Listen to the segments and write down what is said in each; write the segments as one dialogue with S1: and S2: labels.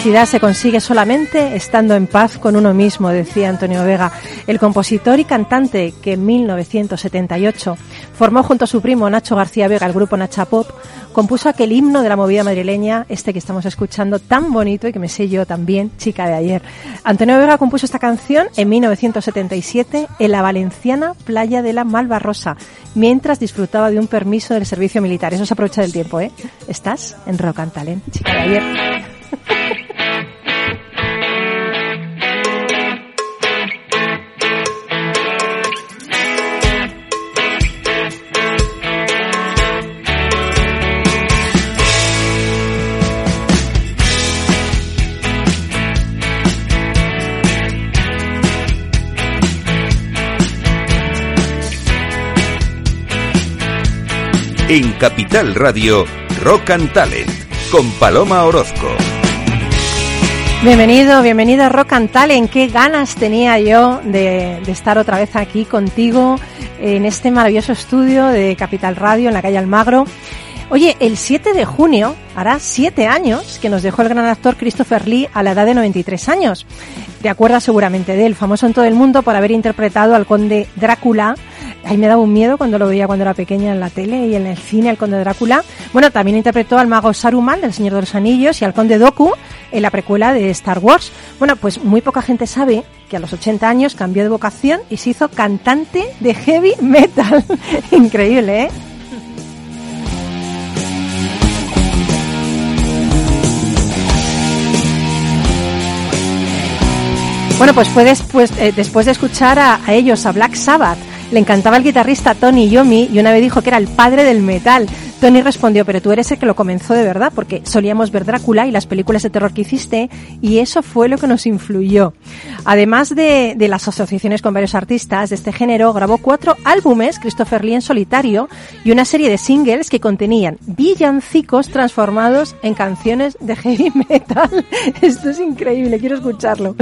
S1: Felicidad se consigue solamente estando en paz con uno mismo, decía Antonio Vega, el compositor y cantante que en 1978 formó junto a su primo Nacho García Vega el grupo Nacha Pop, compuso aquel himno de la movida madrileña, este que estamos escuchando tan bonito y que me sé yo también, chica de ayer. Antonio Vega compuso esta canción en 1977 en la valenciana playa de la Malvarrosa, mientras disfrutaba de un permiso del servicio militar. Eso se aprovecha del tiempo, ¿eh? Estás en Rock and Talent, chica de ayer.
S2: En Capital Radio, Rock and Talent, con Paloma Orozco.
S1: Bienvenido, bienvenida a Rock and Talent. Qué ganas tenía yo de, de, estar otra vez aquí contigo en este maravilloso estudio de Capital Radio en la calle Almagro. Oye, el 7 de junio hará siete años que nos dejó el gran actor Christopher Lee a la edad de 93 años. Te acuerdas seguramente de él, famoso en todo el mundo por haber interpretado al conde Drácula Ahí me daba un miedo cuando lo veía cuando era pequeña en la tele y en el cine, el conde Drácula. Bueno, también interpretó al mago Saruman del Señor de los Anillos y al conde Doku en la precuela de Star Wars. Bueno, pues muy poca gente sabe que a los 80 años cambió de vocación y se hizo cantante de heavy metal. Increíble, ¿eh? Bueno, pues fue después, eh, después de escuchar a ellos, a Black Sabbath, le encantaba el guitarrista Tony Yomi y una vez dijo que era el padre del metal. Tony respondió, pero tú eres el que lo comenzó de verdad, porque solíamos ver Drácula y las películas de terror que hiciste, y eso fue lo que nos influyó. Además de, las asociaciones con varios artistas de este género, grabó cuatro álbumes, Christopher Lee en solitario, y una serie de singles que contenían villancicos transformados en canciones de heavy metal. Esto es increíble, quiero escucharlo.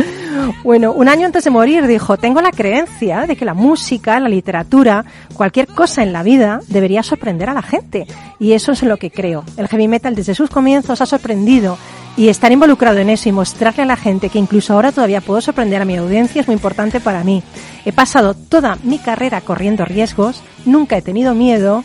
S1: Bueno, un año antes de morir dijo, tengo la creencia de que la música, la literatura, cualquier cosa en la vida debería sorprender a la gente. Y eso es lo que creo. El heavy metal desde sus comienzos ha sorprendido y estar involucrado en eso y mostrarle a la gente que incluso ahora todavía puedo sorprender a mi audiencia es muy importante para mí. He pasado toda mi carrera corriendo riesgos, nunca he tenido miedo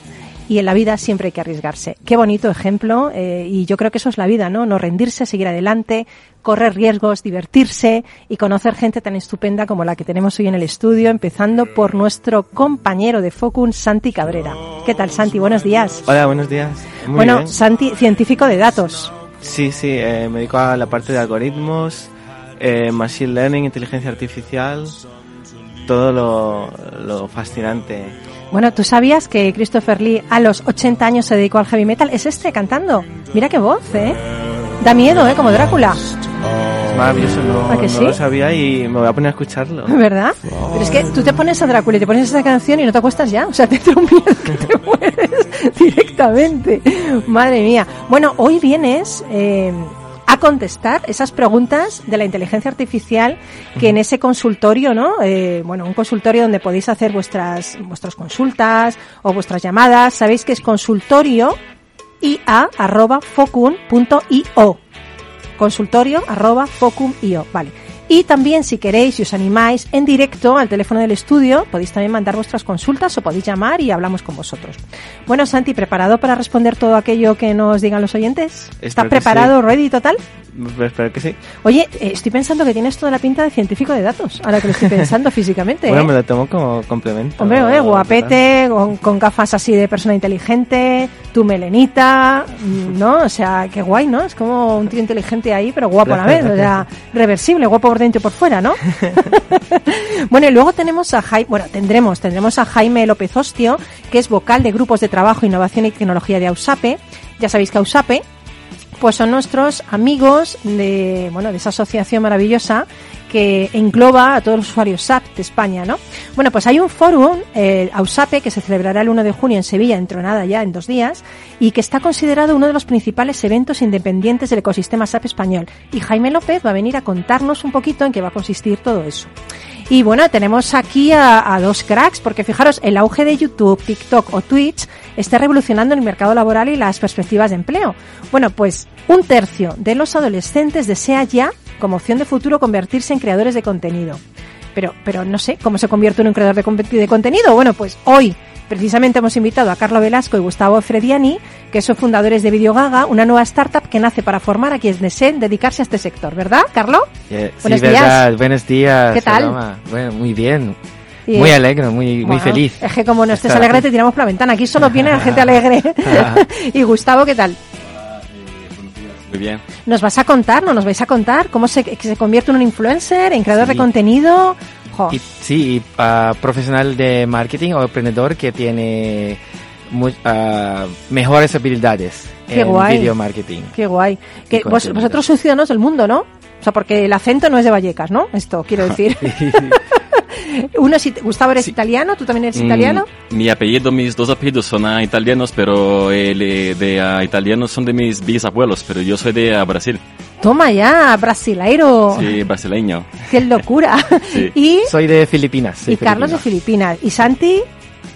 S1: y en la vida siempre hay que arriesgarse. Qué bonito ejemplo eh, y yo creo que eso es la vida, ¿no? No rendirse, seguir adelante, correr riesgos, divertirse y conocer gente tan estupenda como la que tenemos hoy en el estudio, empezando por nuestro compañero de Focun, Santi Cabrera. ¿Qué tal, Santi? Buenos días.
S3: Hola, buenos días. Muy
S1: bueno,
S3: bien.
S1: Santi, científico de datos.
S3: Sí, sí, eh, me dedico a la parte de algoritmos, eh, machine learning, inteligencia artificial, todo lo, lo fascinante.
S1: Bueno, ¿tú sabías que Christopher Lee a los 80 años se dedicó al heavy metal? Es este cantando. Mira qué voz, ¿eh? Da miedo, ¿eh? Como Drácula.
S3: Es maravilloso, no,
S1: ¿A que
S3: no lo sabía y me voy a poner a escucharlo.
S1: ¿Verdad? Pero es que tú te pones a Drácula y te pones esa canción y no te acuestas ya. O sea, te un miedo que te mueres directamente. Madre mía. Bueno, hoy vienes eh, a contestar esas preguntas de la inteligencia artificial que en ese consultorio, ¿no? Eh, bueno, un consultorio donde podéis hacer vuestras, vuestras consultas o vuestras llamadas. Sabéis que es consultorio ia arroba focun.io consultorio arroba. Vale. Y también si queréis y os animáis en directo al teléfono del estudio, podéis también mandar vuestras consultas o podéis llamar y hablamos con vosotros. Bueno, Santi, ¿preparado para responder todo aquello que nos digan los oyentes? ¿Estás preparado, ready total?
S3: Pues espero que sí.
S1: Oye, eh, estoy pensando que tienes toda la pinta de científico de datos, ahora que lo estoy pensando físicamente.
S3: Bueno,
S1: ¿eh?
S3: me lo tomo como complemento.
S1: Hombre, eh, guapete, con, con gafas así de persona inteligente, tu melenita, mm, ¿no? O sea, qué guay, ¿no? Es como un tío inteligente ahí, pero guapo a la vez, o sea, reversible, guapo por por fuera, ¿no? bueno, y luego tenemos a Jaime, bueno, tendremos, tendremos a Jaime López Ostio, que es vocal de grupos de trabajo, innovación y tecnología de AUSAPE. Ya sabéis que AUSAPE pues son nuestros amigos de, bueno, de esa asociación maravillosa que engloba a todos los usuarios SAP de España, ¿no? Bueno, pues hay un fórum, eh, AUSAPE, que se celebrará el 1 de junio en Sevilla, dentro de nada ya, en dos días, y que está considerado uno de los principales eventos independientes del ecosistema SAP español. Y Jaime López va a venir a contarnos un poquito en qué va a consistir todo eso. Y bueno, tenemos aquí a, a, dos cracks, porque fijaros, el auge de YouTube, TikTok o Twitch está revolucionando el mercado laboral y las perspectivas de empleo. Bueno, pues un tercio de los adolescentes desea ya, como opción de futuro, convertirse en creadores de contenido. Pero, pero no sé, ¿cómo se convierte en un creador de, de contenido? Bueno, pues hoy Precisamente hemos invitado a Carlo Velasco y Gustavo Frediani, que son fundadores de Videogaga, una nueva startup que nace para formar a quienes deseen dedicarse a este sector, ¿verdad, Carlo?
S4: Yeah, Buenos sí, días. Verdad. Buenos días.
S1: ¿Qué tal?
S4: Bueno, muy bien. Y, muy alegre, muy,
S1: bueno,
S4: muy feliz.
S1: Es que como no estés alegre te tiramos por la ventana. Aquí solo viene la gente alegre. y Gustavo, ¿qué tal?
S5: Muy bien.
S1: ¿Nos vas a contar, no nos vais a contar cómo se, se convierte en un influencer, en creador sí. de contenido?
S4: Y, sí, y, uh, profesional de marketing o emprendedor que tiene muy, uh, mejores habilidades
S1: Qué
S4: en
S1: guay.
S4: video marketing.
S1: Qué guay. Que vos, vosotros sois ciudadanos del mundo, ¿no? O sea, porque el acento no es de Vallecas, ¿no? Esto quiero decir. Uno es, Gustavo eres sí. italiano, tú también eres
S5: Mm,
S1: italiano.
S5: Mi apellido, mis dos apellidos son uh, italianos, pero el eh, de uh, italianos son de mis bisabuelos, pero yo soy de uh, Brasil.
S1: Toma ya, brasileiro.
S5: Sí, brasileño.
S1: Qué locura.
S5: Sí.
S1: Y,
S4: Soy de Filipinas. soy
S1: y Carlos de. Filipinas. Y Santi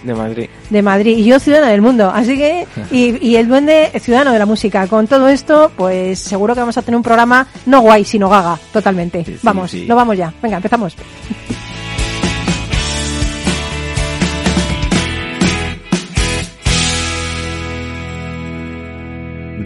S4: De Madrid.
S1: de Madrid. Y yo ciudadana del mundo. Así que, y, y el duende ciudadano de la música. Con todo esto, pues seguro que vamos a tener un programa no guay, sino gaga, totalmente.
S4: Sí, sí,
S1: vamos,
S4: sí.
S1: no vamos ya. Venga, empezamos.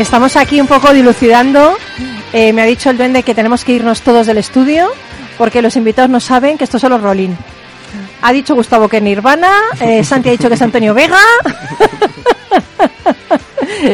S1: Estamos aquí un poco dilucidando. Eh, me ha dicho el duende que tenemos que irnos todos del estudio porque los invitados no saben que esto es solo Rolling. Ha dicho Gustavo que es Nirvana, eh, Santi ha dicho que es Antonio Vega.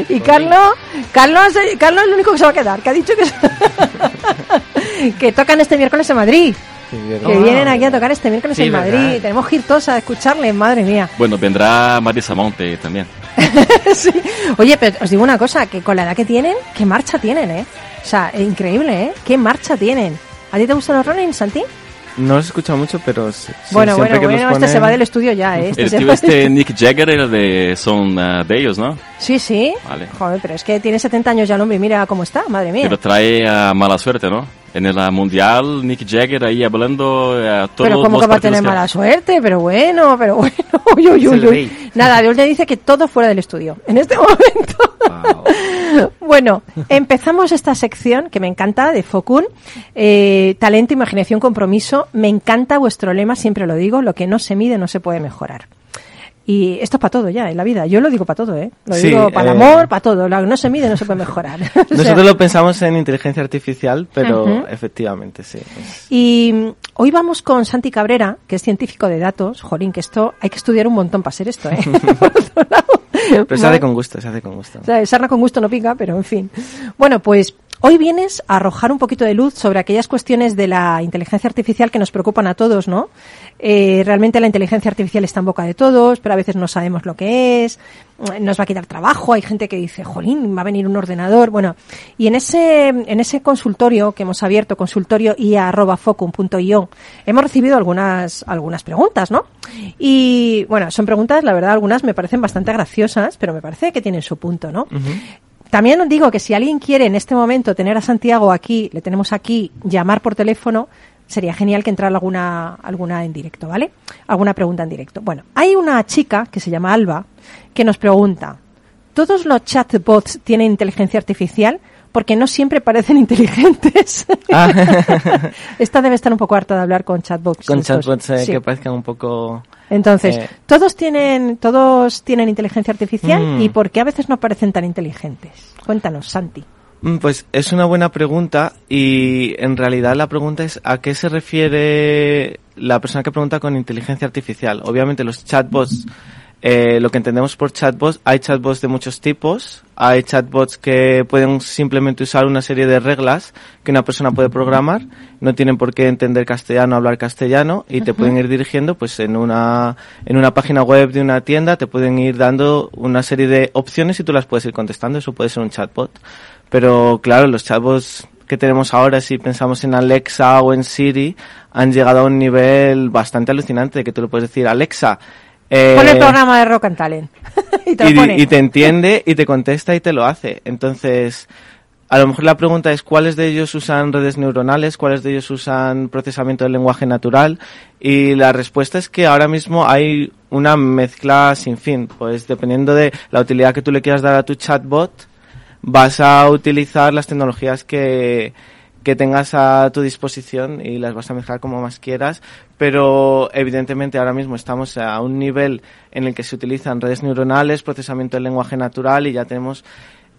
S1: y Carlos, Carlos, Carlos es el único que se va a quedar, que ha dicho que, es- que tocan este miércoles en Madrid. Que vienen aquí a tocar este miércoles
S4: Sí,
S1: en Madrid.
S4: ¿verdad?
S1: Tenemos que ir todos a escucharle, madre mía.
S5: Bueno, vendrá Marisa Monte también.
S1: Sí. Oye, pero os digo una cosa, que con la edad que tienen, qué marcha tienen, ¿eh? O sea, es increíble, ¿eh? Qué marcha tienen. ¿A ti te gustan los Rolling, Santi?
S4: No los he escuchado mucho, pero sí-
S1: bueno,
S4: siempre
S1: bueno,
S4: que los
S1: bueno, este se va del estudio ya, ¿eh? Este
S5: El tío este Nick Jagger era de, son uh, de ellos, ¿no?
S1: Sí, sí.
S5: Vale.
S1: Joder, pero es que tiene 70 años ya el hombre y mira cómo está, madre mía.
S5: Pero trae uh, mala suerte, ¿no? En el mundial, Nick Jagger ahí hablando uh, todos
S1: Pero como
S5: los
S1: que va a tener
S5: que-
S1: mala suerte, pero bueno, pero bueno. Uy, uy, uy, uy. Nada, Dios le dice que todo fuera del estudio. En este momento. bueno, empezamos esta sección que me encanta de Focun. Eh, talento, imaginación, compromiso. Me encanta vuestro lema, siempre lo digo. Lo que no se mide no se puede mejorar. Y esto es para todo ya en la vida. Yo lo digo para todo, ¿eh? Lo
S3: Sí,
S1: digo para el
S3: eh,
S1: amor, para todo. Lo que no se mide no se puede mejorar. Sea,
S3: Nosotros lo pensamos en inteligencia artificial, pero efectivamente sí. es-
S1: Y mm, hoy vamos con Santi Cabrera, que es científico de datos. Jolín, que esto hay que estudiar un montón para ser esto, ¿eh?
S3: Pero se hace con gusto, se hace con gusto.
S1: O sea, sarna con gusto no pica, pero en fin. Bueno, pues hoy vienes a arrojar un poquito de luz sobre aquellas cuestiones de la inteligencia artificial que nos preocupan a todos, ¿no? Eh, realmente la inteligencia artificial está en boca de todos, pero a veces no sabemos lo que es, nos va a quitar trabajo, hay gente que dice, jolín, va a venir un ordenador, bueno, y en ese, en ese consultorio que hemos abierto, consultorio ia.focum.io, hemos recibido algunas, algunas preguntas, ¿no? Y bueno, son preguntas, la verdad, algunas me parecen bastante graciosas, pero me parece que tienen su punto, ¿no? También os digo que si alguien quiere en este momento tener a Santiago aquí, le tenemos aquí, llamar por teléfono, sería genial que entrara alguna, alguna en directo, ¿vale? Alguna pregunta en directo. Bueno, hay una chica que se llama Alba que nos pregunta, ¿todos los chatbots tienen inteligencia artificial? Porque no siempre parecen inteligentes.
S3: Ah.
S1: Esta debe estar un poco harta de hablar con chatbots.
S3: Con
S1: estos.
S3: chatbots eh,
S1: Sí.
S3: que parezcan un poco...
S1: Entonces,
S3: Eh.
S1: todos tienen, todos tienen inteligencia artificial
S3: Mm.
S1: y ¿por qué a veces no parecen tan inteligentes? Cuéntanos, Santi.
S3: Mm, Pues es una buena pregunta y en realidad la pregunta es a qué se refiere la persona que pregunta con inteligencia artificial. Obviamente los chatbots, eh, lo que entendemos por chatbots, hay chatbots de muchos tipos, hay chatbots que pueden simplemente usar una serie de reglas que una persona puede programar, no tienen por qué entender castellano, hablar castellano y te pueden ir dirigiendo pues en una en una página web de una tienda te pueden ir dando una serie de opciones y tú las puedes ir contestando, eso puede ser un chatbot. Pero claro, los chatbots que tenemos ahora, si pensamos en Alexa o en Siri, han llegado a un nivel bastante alucinante de que tú le puedes decir, Alexa, eh,
S1: Pon el programa de Rock and Talent. y te lo
S3: y,
S1: pone.
S3: y te entiende y te contesta y te lo hace. Entonces, a lo mejor la pregunta es cuáles de ellos usan redes neuronales, cuáles de ellos usan procesamiento del lenguaje natural y la respuesta es que ahora mismo hay una mezcla sin fin, pues dependiendo de la utilidad que tú le quieras dar a tu chatbot, vas a utilizar las tecnologías que, que tengas a tu disposición y las vas a mezclar como más quieras, pero evidentemente ahora mismo estamos a un nivel en el que se utilizan redes neuronales, procesamiento del lenguaje natural y ya tenemos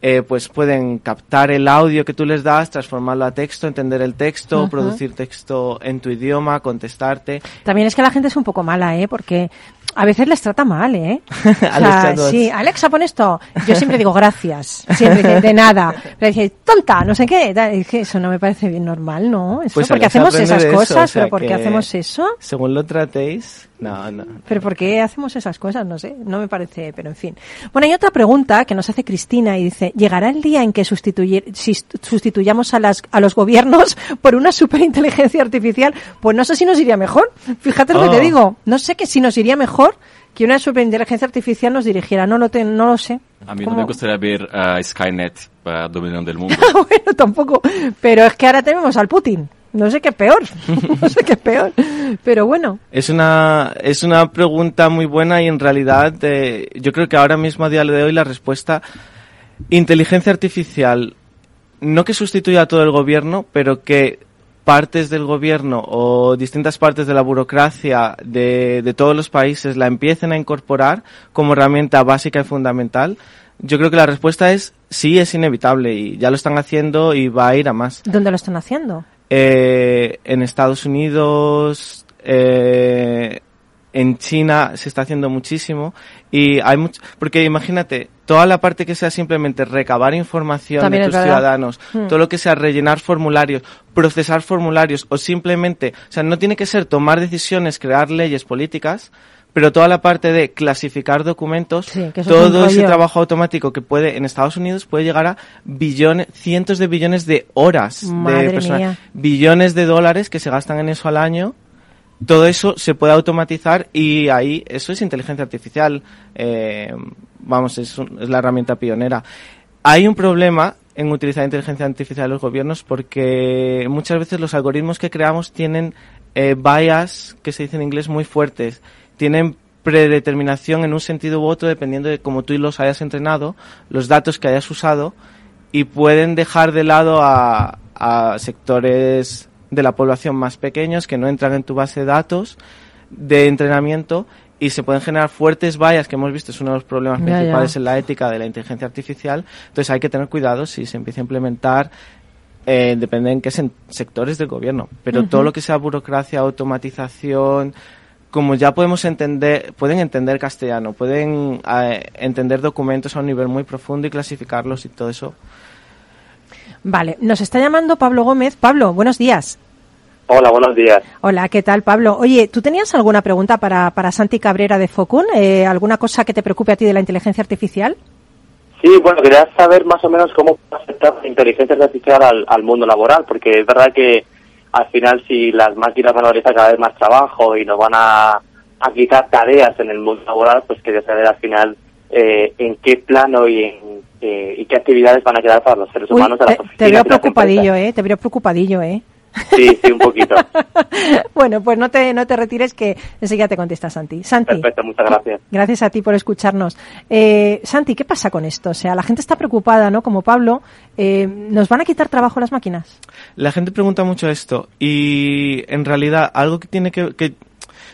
S3: eh, pues pueden captar el audio que tú les das, transformarlo a texto, entender el texto, producir texto en tu idioma, contestarte.
S1: También es que la gente es un poco mala, ¿eh? Porque a veces les trata mal, ¿eh? O sea, sí, Alexa, pon esto. Yo siempre digo gracias. Siempre de, de nada. Pero dice, tonta, no sé qué. Eso no me parece bien normal, ¿no? Eso,
S3: Pues
S1: porque
S3: Alexa
S1: hacemos esas
S3: eso,
S1: cosas,
S3: o sea
S1: pero ¿por qué hacemos eso?
S3: Según lo tratéis, no, no.
S1: Pero ¿por qué hacemos esas cosas? No sé, no me parece, pero en fin. Bueno, hay otra pregunta que nos hace Cristina y dice, ¿llegará el día en que si sustituyamos a, las, a los gobiernos por una superinteligencia artificial? Pues no sé si nos iría mejor. Fíjate lo que te
S3: Oh.
S1: digo. No sé que si nos iría mejor que una superinteligencia artificial nos dirigiera. No lo, te- no lo sé.
S5: A mí no me gustaría ver a Skynet uh, dominando el mundo.
S1: bueno, tampoco. Pero es que ahora tenemos al Putin. No sé qué es peor. No sé qué es peor. Pero bueno.
S3: Es una, es una pregunta muy buena y en realidad eh, yo creo que ahora mismo a día de hoy la respuesta inteligencia artificial no que sustituya a todo el gobierno, pero que partes del gobierno o distintas partes de la burocracia de, de todos los países la empiecen a incorporar como herramienta básica y fundamental, yo creo que la respuesta es sí, es inevitable y ya lo están haciendo y va a ir a más.
S1: ¿Dónde lo están haciendo?
S3: Eh, en Estados Unidos, eh, en China se está haciendo muchísimo y hay mucho, porque imagínate, toda la parte que sea simplemente recabar información
S1: También
S3: de tus ciudadanos,
S1: Hmm.
S3: todo lo que sea rellenar formularios, procesar formularios o simplemente, o sea, no tiene que ser tomar decisiones, crear leyes políticas, pero toda la parte de clasificar documentos,
S1: Sí,
S3: todo ese trabajo automático que puede en Estados Unidos puede llegar a billones, cientos de billones de horas
S1: Madre
S3: de personas,
S1: mía.
S3: billones de dólares que se gastan en eso al año. Todo eso se puede automatizar y ahí eso es inteligencia artificial. eh, vamos, es, un- es la herramienta pionera. Hay un problema en utilizar inteligencia artificial en los gobiernos porque muchas veces los algoritmos que creamos tienen eh, bias, que se dice en inglés, muy fuertes. Tienen predeterminación en un sentido u otro dependiendo de cómo tú los hayas entrenado, los datos que hayas usado y pueden dejar de lado a, a sectores de la población más pequeños que no entran en tu base de datos de entrenamiento y se pueden generar fuertes vallas que hemos visto es uno de los problemas principales
S1: ya.
S3: en la ética de la inteligencia artificial. Entonces hay que tener cuidado si se empieza a implementar, eh, depende en qué sen- sectores del gobierno. Pero todo lo que sea burocracia, automatización, como ya podemos entender, pueden entender castellano, pueden eh, entender documentos a un nivel muy profundo y clasificarlos y todo eso.
S1: Vale, nos está llamando Pablo Gómez. Pablo, buenos días.
S6: Hola, buenos días.
S1: Hola, ¿qué tal, Pablo? Oye, ¿tú tenías alguna pregunta para, para Santi Cabrera de Focun? Eh, ¿Alguna cosa que te preocupe a ti de la inteligencia artificial?
S6: Sí, bueno, quería saber más o menos cómo afecta la inteligencia artificial al, al mundo laboral, porque es verdad que al final si las máquinas van a realizar cada vez más trabajo y nos van a, a quitar tareas en el mundo laboral, pues quería saber al final eh, en qué plano y, en, eh, y qué actividades van a quedar para los seres
S1: Uy,
S6: humanos de las
S1: te,
S6: oficinas.
S1: te veo preocupadillo. ¿eh? Te veo preocupadillo, ¿eh?
S6: Sí, sí, un poquito.
S1: bueno, pues no te, no te retires que enseguida te contesta Santi. Santi.
S6: Perfecto, muchas gracias.
S1: Gracias a ti por escucharnos. Eh, Santi, ¿qué pasa con esto? O sea, la gente está preocupada, ¿no? Como Pablo, eh, ¿nos van a quitar trabajo las máquinas?
S3: La gente pregunta mucho esto y en realidad algo que tiene que, que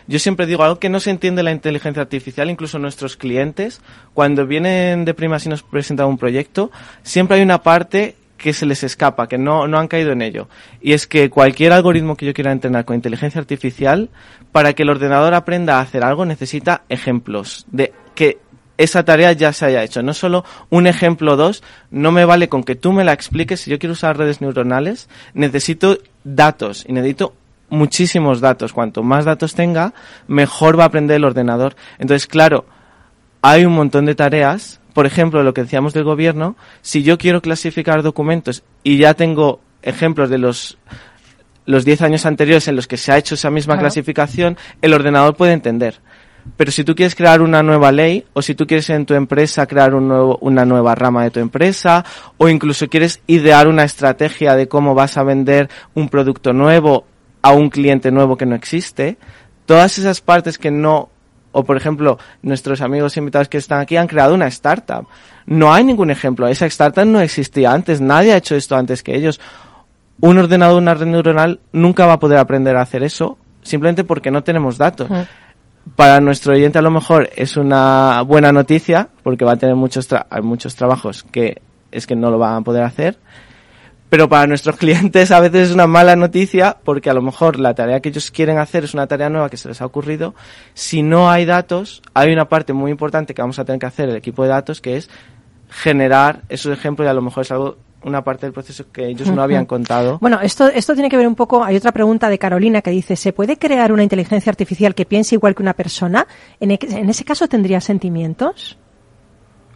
S3: yo siempre digo algo que no se entiende la inteligencia artificial, incluso nuestros clientes, cuando vienen de primas y nos presentan un proyecto, siempre hay una parte que se les escapa, que no, no han caído en ello. Y es que cualquier algoritmo que yo quiera entrenar con inteligencia artificial, para que el ordenador aprenda a hacer algo, necesita ejemplos de que esa tarea ya se haya hecho. No solo un ejemplo dos, no me vale con que tú me la expliques. Si yo quiero usar redes neuronales, necesito datos y necesito muchísimos datos. Cuanto más datos tenga, mejor va a aprender el ordenador. Entonces, claro, hay un montón de tareas. Por ejemplo, lo que decíamos del gobierno, si yo quiero clasificar documentos y ya tengo ejemplos de los los 10 años anteriores en los que se ha hecho esa misma
S1: Claro.
S3: clasificación, el ordenador puede entender. Pero si tú quieres crear una nueva ley, o si tú quieres en tu empresa crear un nuevo, una nueva rama de tu empresa, o incluso quieres idear una estrategia de cómo vas a vender un producto nuevo a un cliente nuevo que no existe, todas esas partes que no, o por ejemplo, nuestros amigos invitados que están aquí han creado una startup. No hay ningún ejemplo. Esa startup no existía antes. Nadie ha hecho esto antes que ellos. Un ordenador, una red neuronal, nunca va a poder aprender a hacer eso simplemente porque no tenemos datos. Para nuestro oyente a lo mejor es una buena noticia porque va a tener muchos, tra- hay muchos trabajos que es que no lo van a poder hacer. Pero para nuestros clientes a veces es una mala noticia porque a lo mejor la tarea que ellos quieren hacer es una tarea nueva que se les ha ocurrido. Si no hay datos, hay una parte muy importante que vamos a tener que hacer el equipo de datos que es generar esos ejemplos y a lo mejor es algo, una parte del proceso que ellos no habían contado.
S1: Bueno, esto, esto tiene que ver un poco. Hay otra pregunta de Carolina que dice: ¿se puede crear una inteligencia artificial que piense igual que una persona? ¿En, e- en ese caso tendría sentimientos?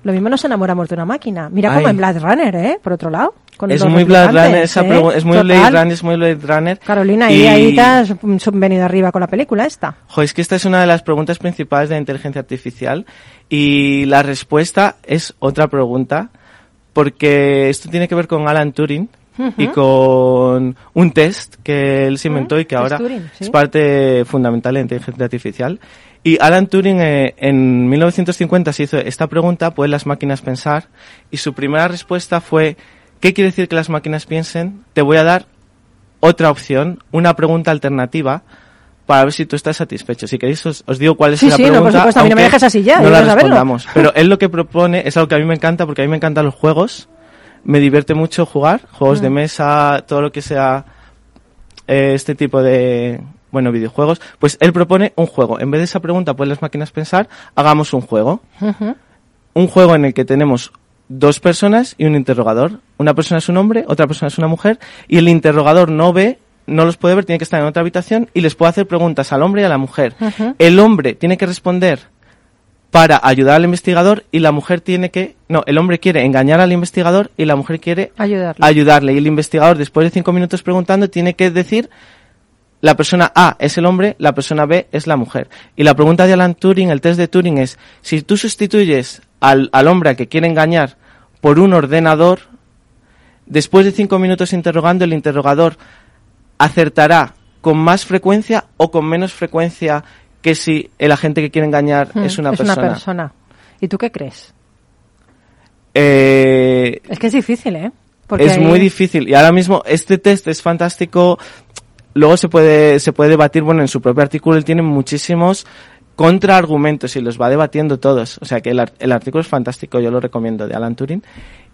S1: Lo mismo nos enamoramos de una máquina. Mira como
S3: Ay.
S1: en Blade Runner, ¿eh? Por otro lado. con
S3: Es muy Blade Runner, esa
S1: ¿eh?
S3: es muy
S1: Total.
S3: Blade Runner, es muy Blade Runner.
S1: Carolina,
S3: Y-
S1: y ahí te has venido arriba con la película esta.
S3: Jo, es que esta es una de las preguntas principales de la inteligencia artificial y la respuesta es otra pregunta porque esto tiene que ver con Alan Turing y con un test que él se inventó y que ahora es parte fundamental de la inteligencia artificial. Y Alan Turing eh, en 1950 se hizo esta pregunta, ¿pueden las máquinas pensar? Y su primera respuesta fue, ¿qué quiere decir que las máquinas piensen? Te voy a dar otra opción, una pregunta alternativa para ver si tú estás satisfecho. Si queréis os, os digo cuál es
S1: Sí,
S3: la
S1: sí, no, por
S3: pregunta.
S1: supuesto, a mí no me dejes así ya,
S3: No la
S1: saberlo.
S3: respondamos. Pero él lo que propone es algo que a mí me encanta porque a mí me encantan los juegos. Me divierte mucho jugar, juegos
S1: Mm.
S3: de mesa, todo lo que sea eh, este tipo de bueno videojuegos. Pues él propone un juego. En vez de esa pregunta, ¿pueden las máquinas pensar? Hagamos un juego un juego en el que tenemos dos personas y un interrogador. Una persona es un hombre, otra persona es una mujer, y el interrogador no ve, no los puede ver, tiene que estar en otra habitación y les puede hacer preguntas al hombre y a la mujer. El hombre tiene que responder para ayudar al investigador y la mujer tiene que, no, el hombre quiere engañar al investigador y la mujer quiere
S1: Ayudarle.
S3: ayudarle. Y el investigador, después de cinco minutos preguntando, tiene que decir la persona A es el hombre, la persona B es la mujer. Y la pregunta de Alan Turing, el test de Turing es, si tú sustituyes al, al hombre al que quiere engañar por un ordenador, después de cinco minutos interrogando, el interrogador acertará con más frecuencia o con menos frecuencia que si el agente que quiere engañar
S1: Mm,
S3: es una persona.
S1: persona. ¿Y tú qué crees?
S3: Eh,
S1: Es que es difícil, ¿eh? Porque
S3: es
S1: ahí-
S3: muy difícil. Y ahora mismo este test es fantástico. Luego se puede, se puede debatir, bueno, en su propio artículo él tiene muchísimos contraargumentos y los va debatiendo todos. O sea que el, el artículo es fantástico, yo lo recomiendo, de Alan Turing.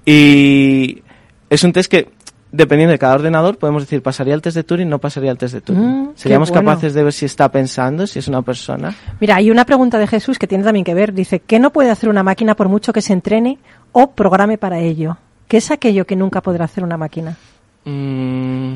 S3: Y es un test que, dependiendo de cada ordenador, podemos decir, ¿pasaría el test de Turing? No pasaría el test de Turing.
S1: Mm,
S3: Seríamos
S1: bueno.
S3: capaces de ver si está pensando, si es una persona.
S1: Mira, hay una pregunta de Jesús que tiene también que ver. Dice, ¿qué no puede hacer una máquina por mucho que se entrene o programe para ello? ¿Qué es aquello que nunca podrá hacer una máquina?
S3: Mm,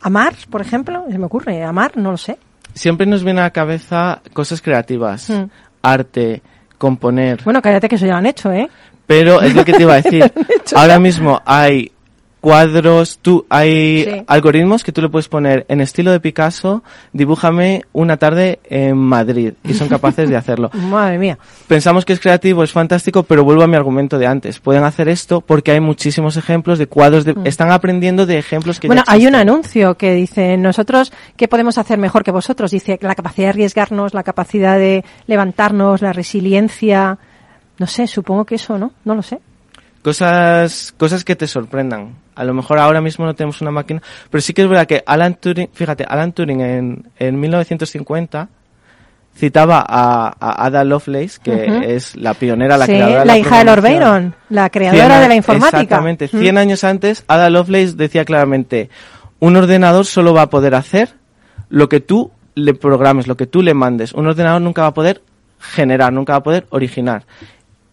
S1: ¿Amar, por ejemplo? Se me ocurre. ¿Amar? No lo sé.
S3: siempre nos viene a la cabeza cosas creativas,
S1: Mm.
S3: arte, componer.
S1: Bueno, cállate que eso ya lo han hecho, ¿eh?
S3: Pero es lo que te iba a decir. Ahora mismo hay cuadros, tú, hay
S1: Sí.
S3: algoritmos que tú le puedes poner en estilo de Picasso, dibújame una tarde en Madrid y son capaces de hacerlo.
S1: Madre mía.
S3: Pensamos que es creativo, es fantástico, pero vuelvo a mi argumento de antes. Pueden hacer esto porque hay muchísimos ejemplos de cuadros, de, están aprendiendo de ejemplos que
S1: Mm. Bueno,
S3: ya
S1: hay un anuncio que dice, nosotros, ¿qué podemos hacer mejor que vosotros? Dice, la capacidad de arriesgarnos, la capacidad de levantarnos, la resiliencia. No sé, supongo que eso, ¿no? No lo sé.
S3: Cosas, cosas que te sorprendan. A lo mejor ahora mismo no tenemos una máquina, pero sí que es verdad que Alan Turing, fíjate, Alan Turing en, en 1950 citaba a, a Ada Lovelace, que es la pionera, la
S1: Sí,
S3: creadora de
S1: la
S3: la
S1: hija de Lord. Byron, la creadora de la informática.
S3: Exactamente.
S1: Mm.
S3: 100 años antes, Ada Lovelace decía claramente, un ordenador solo va a poder hacer lo que tú le programes, lo que tú le mandes. Un ordenador nunca va a poder generar, nunca va a poder originar.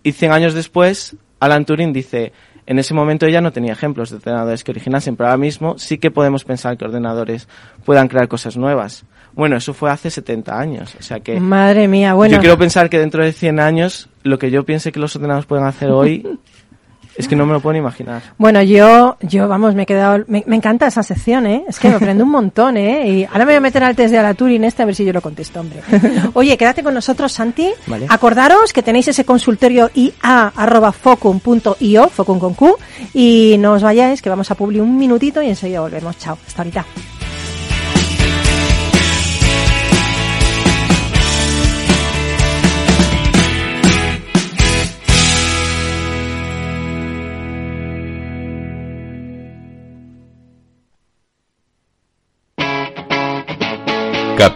S3: Y 100 años después, Alan Turing dice, en ese momento ella no tenía ejemplos de ordenadores que originasen, pero ahora mismo sí que podemos pensar que ordenadores puedan crear cosas nuevas. Bueno, eso fue hace 70 años, o sea que...
S1: Madre mía, bueno.
S3: Yo quiero pensar que dentro de 100 años, lo que yo piense que los ordenadores pueden hacer hoy, es que no me lo puedo ni imaginar.
S1: Bueno, yo, yo, vamos, me he quedado, me, me encanta esa sección, ¿eh? Es que me aprendo un montón, ¿eh? Y ahora me voy a meter al test de la Turing este a ver si yo lo contesto, hombre. Oye, quédate con nosotros, Santi.
S3: Vale.
S1: Acordaros que tenéis ese consultorio ia.focum.io, focum con Q, y no os vayáis, que vamos a publicar un minutito y enseguida volvemos. Chao, hasta ahorita.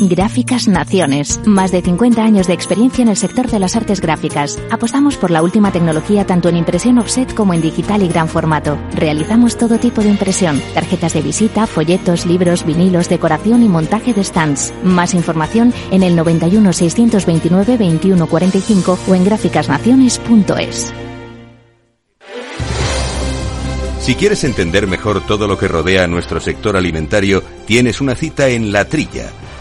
S7: Gráficas Naciones. Más de 50 años de experiencia en el sector de las artes gráficas. Apostamos por la última tecnología tanto en impresión offset como en digital y gran formato. Realizamos todo tipo de impresión. Tarjetas de visita, folletos, libros, vinilos, decoración y montaje de stands. Más información en el 91 629 2145 o en gráficasnaciones.es.
S2: Si quieres entender mejor todo lo que rodea a nuestro sector alimentario, tienes una cita en La Trilla.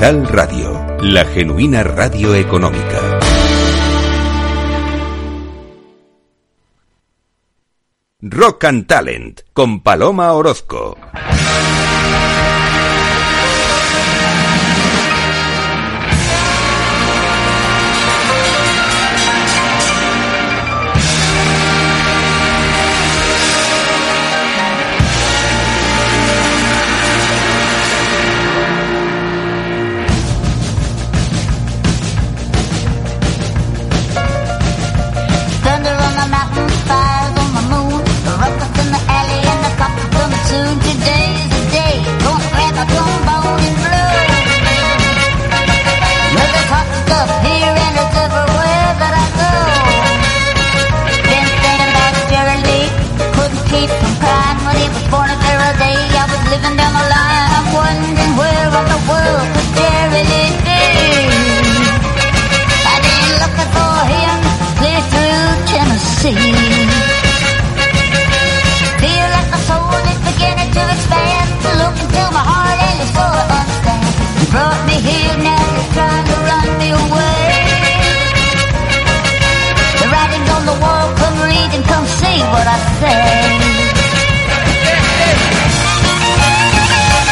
S2: Capital Radio, la genuina radio económica. Rock and Talent con Paloma Orozco.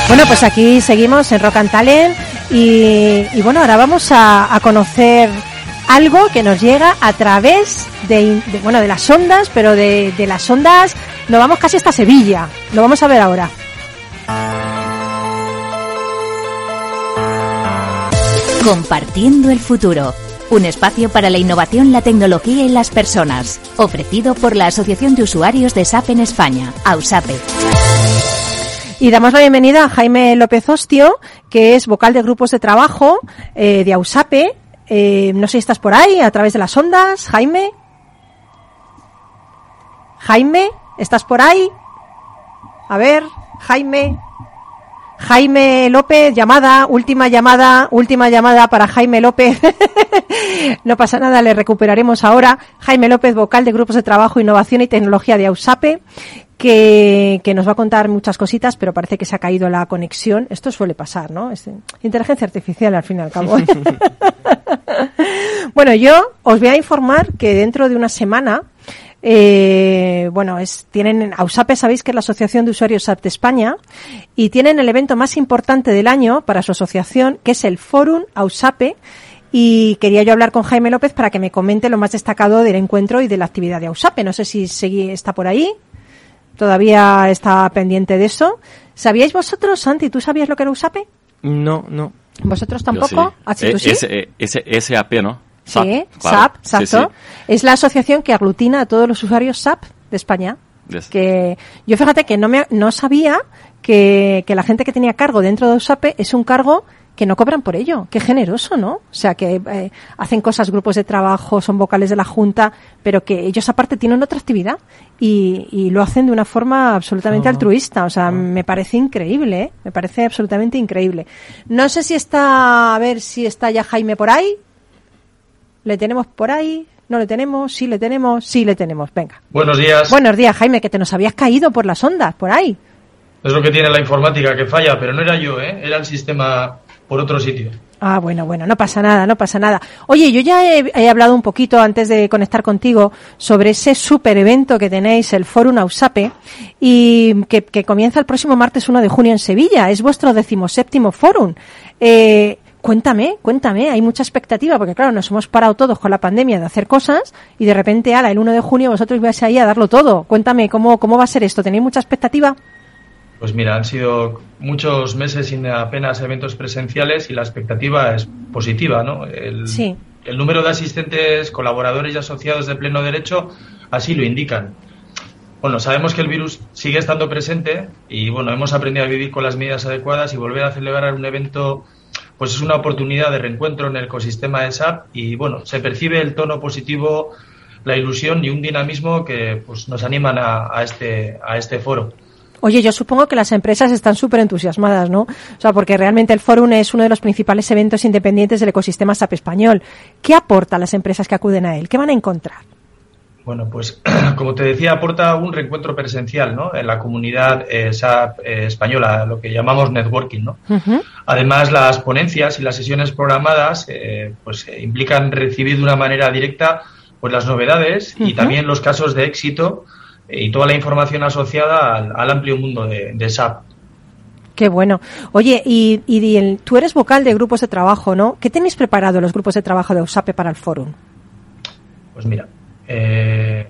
S1: Bueno, pues aquí seguimos en Rock and Talent y, bueno, ahora vamos a, a conocer algo que nos llega a través de de, de bueno, de las ondas, pero de, de las ondas nos vamos casi hasta Sevilla. Lo vamos a ver ahora.
S7: Compartiendo el futuro. Un espacio para la innovación, la tecnología y las personas. Ofrecido por la Asociación de Usuarios de SAP en España, AUSAPE.
S1: Y damos la bienvenida a Jaime López Ostio, que es vocal de grupos de trabajo eh, de AUSAPE. Eh, no sé si estás por ahí, a través de las ondas. Jaime. Jaime, ¿estás por ahí? A ver, Jaime. Jaime López, llamada, última llamada, última llamada para Jaime López. no pasa nada, le recuperaremos ahora. Jaime López, vocal de Grupos de Trabajo, Innovación y Tecnología de AUSAPE, que, que nos va a contar muchas cositas, pero parece que se ha caído la conexión. Esto suele pasar, ¿no? Es inteligencia artificial al fin y al cabo. bueno, yo os voy a informar que dentro de una semana eh, bueno, es, tienen, AUSAPE sabéis que es la Asociación de Usuarios SAP de España y tienen el evento más importante del año para su asociación, que es el Fórum AUSAPE, y quería yo hablar con Jaime López para que me comente lo más destacado del encuentro y de la actividad de AUSAPE. No sé si seguí, está por ahí, todavía está pendiente de eso. ¿Sabíais vosotros, Santi, tú sabías lo que era AUSAPE?
S3: No, no.
S1: ¿Vosotros tampoco?
S5: ¿Ah, sí. ¿tú sí? SAP, ¿no?
S1: SAP, sí, claro. SAP, exacto. Sí, sí. Es la asociación que aglutina a todos los usuarios SAP de España. Yes. Que yo fíjate que no me no sabía que, que la gente que tenía cargo dentro de SAP es un cargo que no cobran por ello. Qué generoso, ¿no? O sea, que eh, hacen cosas, grupos de trabajo, son vocales de la Junta, pero que ellos aparte tienen otra actividad y, y lo hacen de una forma absolutamente oh. altruista. O sea, oh. me parece increíble, ¿eh? Me parece absolutamente increíble. No sé si está, a ver si está ya Jaime por ahí. ¿Le tenemos por ahí? ¿No le tenemos? ¿Sí le tenemos? Sí le tenemos. Venga.
S8: Buenos días.
S1: Buenos días, Jaime, que te nos habías caído por las ondas, por ahí.
S8: Es lo que tiene la informática que falla, pero no era yo, ¿eh? Era el sistema por otro sitio.
S1: Ah, bueno, bueno, no pasa nada, no pasa nada. Oye, yo ya he, he hablado un poquito antes de conectar contigo sobre ese super evento que tenéis, el Fórum Ausape, y que, que, comienza el próximo martes 1 de junio en Sevilla. Es vuestro decimoséptimo Fórum. Eh, cuéntame, cuéntame, hay mucha expectativa, porque claro, nos hemos parado todos con la pandemia de hacer cosas y de repente, ala, el 1 de junio vosotros vais ahí a darlo todo. Cuéntame, ¿cómo, cómo va a ser esto? ¿Tenéis mucha expectativa?
S8: Pues mira, han sido muchos meses sin apenas eventos presenciales y la expectativa es positiva, ¿no? El,
S1: sí.
S8: el número de asistentes, colaboradores y asociados de pleno derecho así lo indican. Bueno, sabemos que el virus sigue estando presente y bueno, hemos aprendido a vivir con las medidas adecuadas y volver a celebrar un evento pues es una oportunidad de reencuentro en el ecosistema de SAP y bueno, se percibe el tono positivo, la ilusión y un dinamismo que pues nos animan a, este a este foro.
S1: Oye, yo supongo que las empresas están súper entusiasmadas, ¿no? O sea, porque realmente el Fórum es uno de los principales eventos independientes del ecosistema SAP español. ¿Qué aporta a las empresas que acuden a él? ¿Qué van a encontrar?
S8: Bueno, pues como te decía, aporta un reencuentro presencial ¿no? en la comunidad eh, SAP eh, española, lo que llamamos networking. ¿no?
S1: Uh -huh.
S8: Además, las ponencias y las sesiones programadas eh, pues, implican recibir de una manera directa pues, las novedades uh -huh. y también los casos de éxito y toda la información asociada al, al amplio mundo de, de, SAP.
S1: Qué bueno. Oye, y, y el, tú eres vocal de grupos de trabajo, ¿no? ¿Qué tenéis preparado los grupos de trabajo de USAPE para el fórum?
S8: Pues mira, eh,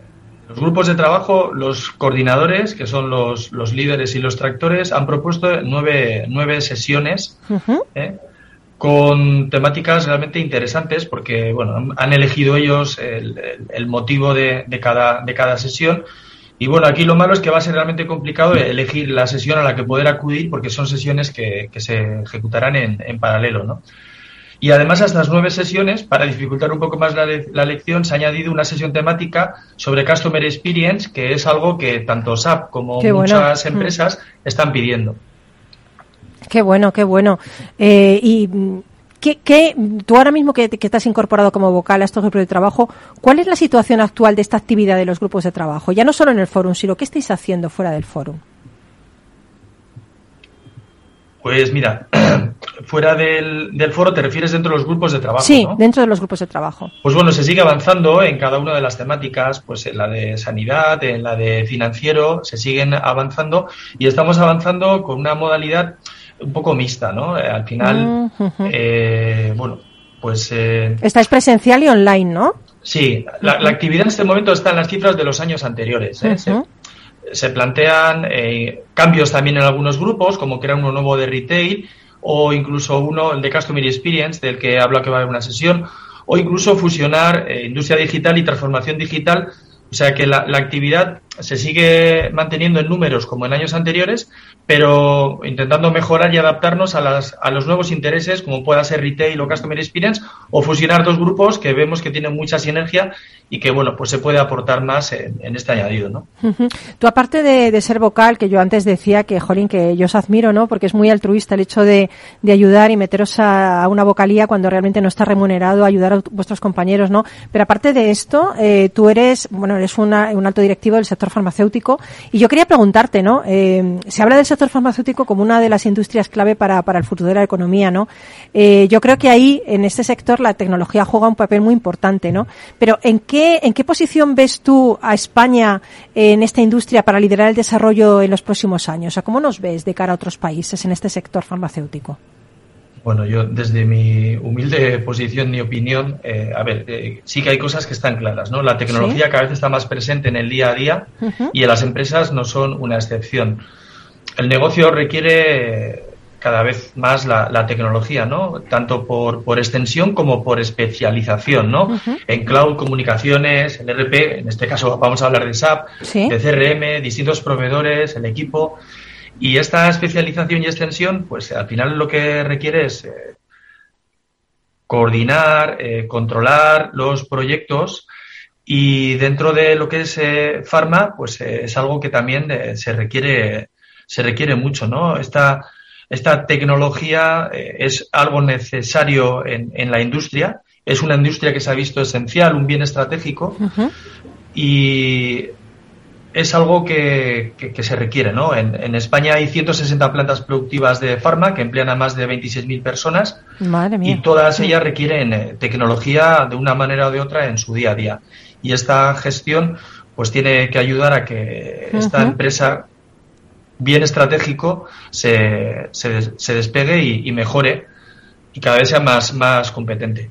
S8: los grupos de trabajo, los coordinadores, que son los, los líderes y los tractores, han propuesto nueve, nueve sesiones
S1: uh -huh.
S8: ¿eh? con temáticas realmente interesantes porque bueno, han elegido ellos el, motivo de, de, cada, de cada sesión y bueno, aquí lo malo es que va a ser realmente complicado elegir la sesión a la que poder acudir porque son sesiones que, que se ejecutarán en, en, paralelo, ¿no? Y además a estas nueve sesiones, para dificultar un poco más la, la, lección, se ha añadido una sesión temática sobre Customer Experience, que es algo que tanto SAP como
S1: qué
S8: muchas
S1: bueno.
S8: empresas están pidiendo.
S1: Qué bueno, qué bueno. Eh, y ¿Qué, qué, tú ahora mismo que, que, estás incorporado como vocal a estos grupos de trabajo, ¿cuál es la situación actual de esta actividad de los grupos de trabajo? Ya no solo en el fórum, sino qué estáis haciendo fuera del fórum.
S8: Pues mira, fuera del, del, foro te refieres dentro de los grupos de trabajo.
S1: Sí,
S8: ¿no?
S1: dentro de los grupos de trabajo.
S8: Pues bueno, se sigue avanzando en cada una de las temáticas, pues en la de sanidad, en la de financiero, se siguen avanzando y estamos avanzando con una modalidad un poco mixta, ¿no? Eh, al final, eh, bueno, pues... Eh,
S1: Estáis presencial y online, ¿no?
S8: Sí, la, actividad en este momento está en las cifras de los años anteriores. ¿eh? se, plantean cambios también en algunos grupos, como crear uno nuevo de retail o incluso uno de Customer Experience, del que habla que va a haber una sesión, o incluso fusionar industria digital y transformación digital. O sea que la, actividad se sigue manteniendo en números como en años anteriores, pero intentando mejorar y adaptarnos a, las, a los nuevos intereses, como pueda ser retail o customer experience, o fusionar dos grupos que vemos que tienen mucha sinergia y que, bueno, pues se puede aportar más en, este añadido, ¿no?
S1: Tú, aparte de, ser vocal, que yo antes decía que, jolín, que yo os admiro, ¿no? Porque es muy altruista el hecho de, de ayudar y meteros a, una vocalía cuando realmente no está remunerado, ayudar a vuestros compañeros, ¿no? Pero aparte de esto, eh, tú eres, bueno, eres un alto directivo del sector farmacéutico y yo quería preguntarte, ¿no? Eh, se habla del sector farmacéutico como una de las industrias clave para, para el futuro de la economía, ¿no? Eh, yo creo que ahí, en este sector, la tecnología juega un papel muy importante, ¿no? Pero ¿en qué ¿en qué posición ves tú a España en esta industria para liderar el desarrollo en los próximos años? O ¿Cómo nos ves de cara a otros países en este sector farmacéutico?
S8: Bueno, yo desde mi humilde posición y opinión, eh, a ver, eh, sí que hay cosas que están claras, ¿no? La tecnología cada vez está más presente en el día a día y las empresas no son una excepción. El negocio requiere cada vez más la, tecnología, ¿no? Tanto por, por, extensión como por especialización, ¿no? En cloud, comunicaciones, en RP, en este caso vamos a hablar de SAP, de CRM, distintos proveedores, el equipo. Y esta especialización y extensión, pues al final lo que requiere es eh, coordinar, eh, controlar los proyectos y dentro de lo que es eh, Pharma, pues es algo que también se requiere se requiere mucho, ¿no? Esta esta tecnología es algo necesario en, en, la industria, es una industria que se ha visto esencial, un bien estratégico. Y es algo que, que, se requiere. ¿no? En, en, España hay 160 plantas productivas de farma que emplean a más de 26.000 personas y todas ellas requieren eh, tecnología de una manera o de otra en su día a día. Y esta gestión pues tiene que ayudar a que esta empresa bien estratégico se, se, se despegue y, y, mejore y cada vez sea más, más competente.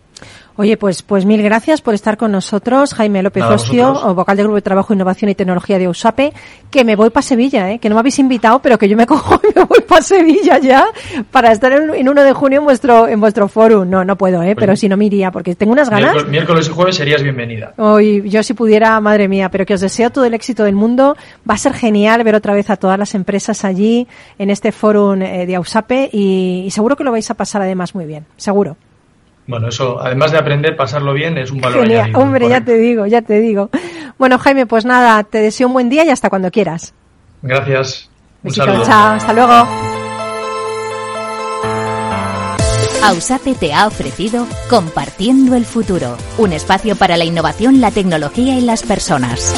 S1: Oye, pues, pues mil gracias por estar con nosotros, Jaime López Ostio, vocal del Grupo de Trabajo, Innovación y Tecnología de USAPE, que me voy para Sevilla, ¿eh? que no me habéis invitado, pero que yo me cojo y me voy para Sevilla ya para estar en, 1 de junio en vuestro en vuestro foro. No, no puedo, ¿eh? pero si no me iría, porque tengo unas ganas.
S8: Miércoles, y jueves serías bienvenida.
S1: Hoy, yo si pudiera, madre mía, pero que os deseo todo el éxito del mundo. Va a ser genial ver otra vez a todas las empresas allí en este foro eh, de AUSAPE y, y seguro que lo vais a pasar además muy bien, seguro.
S8: Bueno, eso, además de aprender, pasarlo bien, es un valor
S1: Genial. Hombre, ya te digo, ya te digo. Bueno, Jaime, pues nada, te deseo un buen día y hasta cuando quieras.
S8: Gracias. Un saludo.
S1: Chao, hasta luego.
S7: Ausape te ha ofrecido Compartiendo el Futuro, un espacio para la innovación, la tecnología y las personas.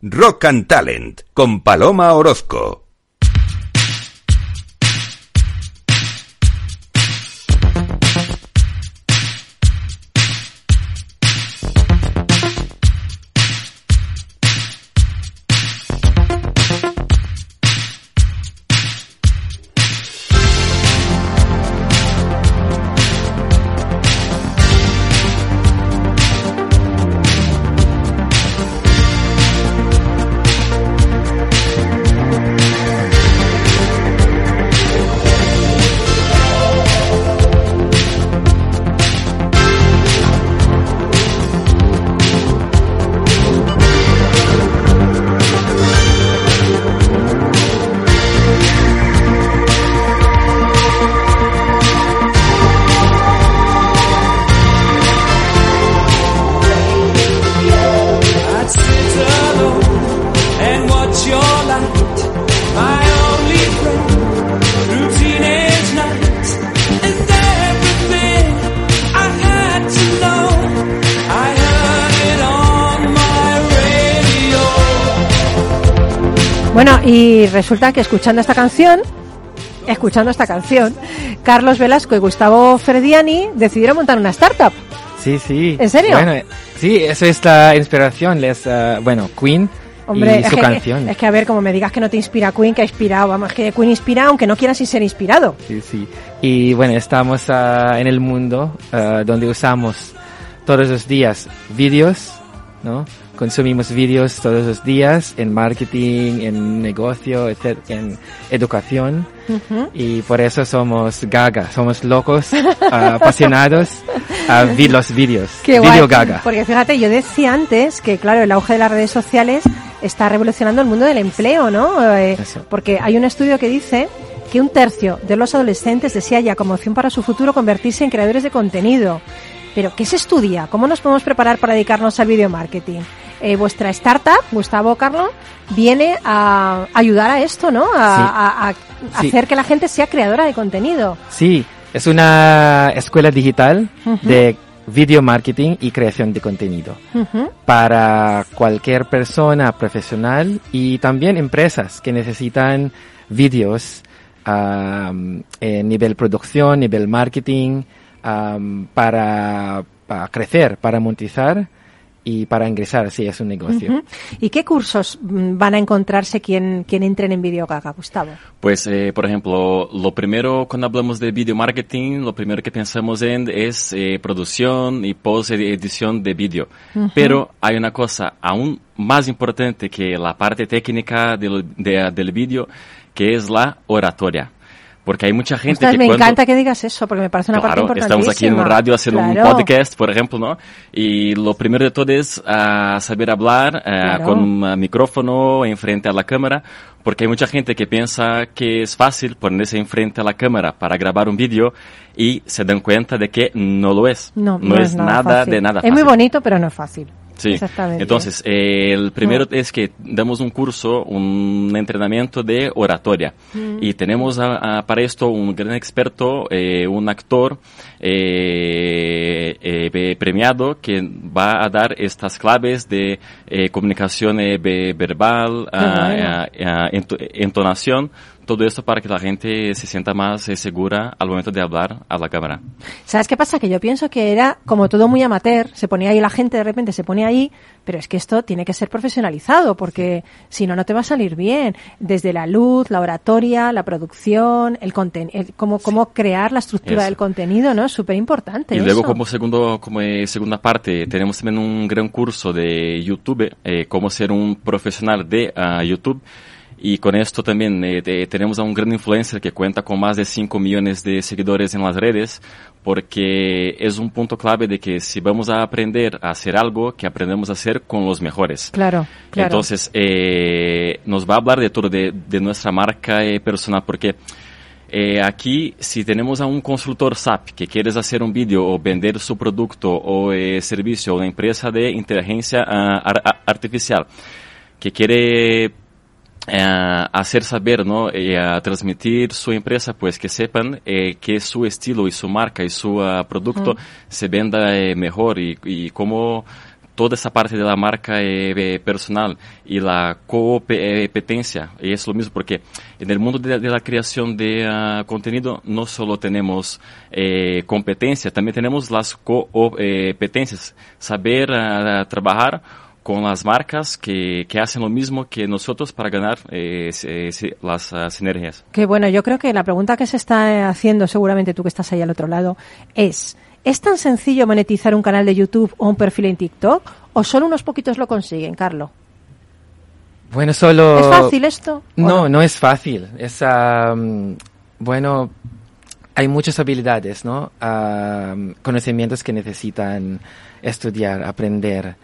S2: Rock and Talent con Paloma Orozco.
S1: Y resulta que escuchando esta canción, escuchando esta canción, Carlos Velasco y Gustavo Frediani decidieron montar una startup.
S4: Sí, sí.
S1: ¿En serio?
S4: Bueno, sí, eso es la inspiración. Les, uh, bueno, Queen
S1: Hombre,
S4: y
S1: es
S4: su
S1: que,
S4: canción.
S1: Es que a ver, como me digas que no te inspira Queen, que ha inspirado, vamos, que Queen inspira aunque no quieras ser inspirado.
S4: Sí, sí. Y bueno, estamos ah, en el mundo ah, donde usamos todos los días vídeos, ¿no? Consumimos vídeos todos los días en marketing, en negocio, etc., en educación. Y por eso somos gaga, somos locos, ah, apasionados a ver los vídeos.
S1: Qué
S4: Video
S1: guay.
S4: gaga.
S1: Porque fíjate, yo decía antes que, claro, el auge de las redes sociales está revolucionando el mundo del empleo, ¿no? Eh, porque hay un estudio que dice que un tercio de los adolescentes desea ya como opción para su futuro convertirse en creadores de contenido. Pero, ¿qué se estudia? ¿Cómo nos podemos preparar para dedicarnos al video marketing? Eh, vuestra startup, Gustavo Carlos, viene a ayudar a esto, ¿no? A,
S4: Sí.
S1: a- a
S4: Sí.
S1: hacer que la gente sea creadora de contenido.
S4: Sí, es una escuela digital de video marketing y creación de contenido. Para cualquier persona profesional y también empresas que necesitan vídeos am, en nivel producción, nivel marketing, am, para, para crecer, para monetizar y para ingresar, si es un negocio.
S1: ¿Y qué cursos mm, van a encontrarse quien, quien entren en Videogaga, Gustavo?
S5: Pues, eh, por ejemplo, lo primero cuando hablamos de video marketing, lo primero que pensamos en es eh, producción y post-edición de vídeo.
S1: Ujú.
S5: Pero hay una cosa aún más importante que la parte técnica del, de- del vídeo, que es la oratoria. Porque hay mucha gente
S1: Ostras,
S5: que
S1: me
S5: cuando-
S1: encanta que digas eso, porque me parece una
S5: Claro,
S1: parte
S5: estamos aquí en
S1: importantísima.
S5: un radio haciendo
S1: Claro.
S5: un podcast, por ejemplo, ¿no? Y lo primero de todo es ah, saber hablar ah,
S1: Claro.
S5: con un micrófono enfrente a la cámara, porque hay mucha gente que piensa que es fácil ponerse enfrente a la cámara para grabar un vídeo y se dan cuenta de que no lo es.
S1: No, no,
S5: es, nada,
S1: fácil.
S5: de nada
S1: Es muy bonito, pero no es fácil.
S5: Sí.
S1: Exactamente.
S5: Entonces, eh, el primero es que damos un curso, un entrenamiento de oratoria.
S1: Mm.
S5: Y tenemos a- a- para esto un gran experto, eh, un actor eh, eh, premiado que va a dar estas claves de comunicación eh, ve- verbal, ento- entonación, todo esto para que la gente se sienta más eh, segura al momento de hablar a la cámara.
S1: ¿Sabes qué pasa? Que yo pienso que era como todo muy amateur, se ponía ahí la gente, de repente se pone ahí, pero es que esto tiene que ser profesionalizado, porque si no, no te va a salir bien. Desde la luz, la oratoria, la producción, el contenido, cómo, cómo crear la estructura
S5: Eso.
S1: del contenido, ¿no? Es súper importante.
S5: Y luego
S1: eso.
S5: como segundo, como eh, segunda parte, tenemos también un gran curso de YouTube, eh, cómo ser un profesional de ah, YouTube. Y con esto también eh, te- tenemos a un gran influencer que cuenta con más de 5 millones de seguidores en las redes, porque es un punto clave de que si vamos a aprender a hacer algo, que aprendemos a hacer con los mejores.
S1: Claro, claro.
S5: Entonces, eh, nos va a hablar de todo, de, de nuestra marca eh, personal, porque eh, aquí, si tenemos a un consultor SAP que quieres hacer un vídeo o vender su producto o eh, servicio a una empresa de inteligencia ar- ar- artificial que quiere eh, hacer saber, ¿no? Y a transmitir su empresa, pues que sepan eh, que su estilo y su marca y su ah, producto
S1: Mm.
S5: se venda eh, mejor y, y cómo toda esa parte de la marca eh, eh, personal y la competencia. Y es lo mismo porque en el mundo de, de la creación de ah, contenido no solo tenemos eh, competencia, también tenemos las competencias. Saber ah, trabajar con las marcas que, que hacen lo mismo que nosotros para ganar eh, se- las ah, sinergias.
S1: Que bueno, yo creo que la pregunta que se está haciendo, seguramente tú que estás ahí al otro lado, es, ¿es tan sencillo monetizar un canal de YouTube o un perfil en TikTok? ¿O solo unos poquitos lo consiguen, Carlos?
S4: Bueno, solo...
S1: ¿Es fácil esto? ¿O
S4: No, no es fácil. Es, bueno, hay muchas habilidades, ¿no? Am, conocimientos que necesitan estudiar, aprender.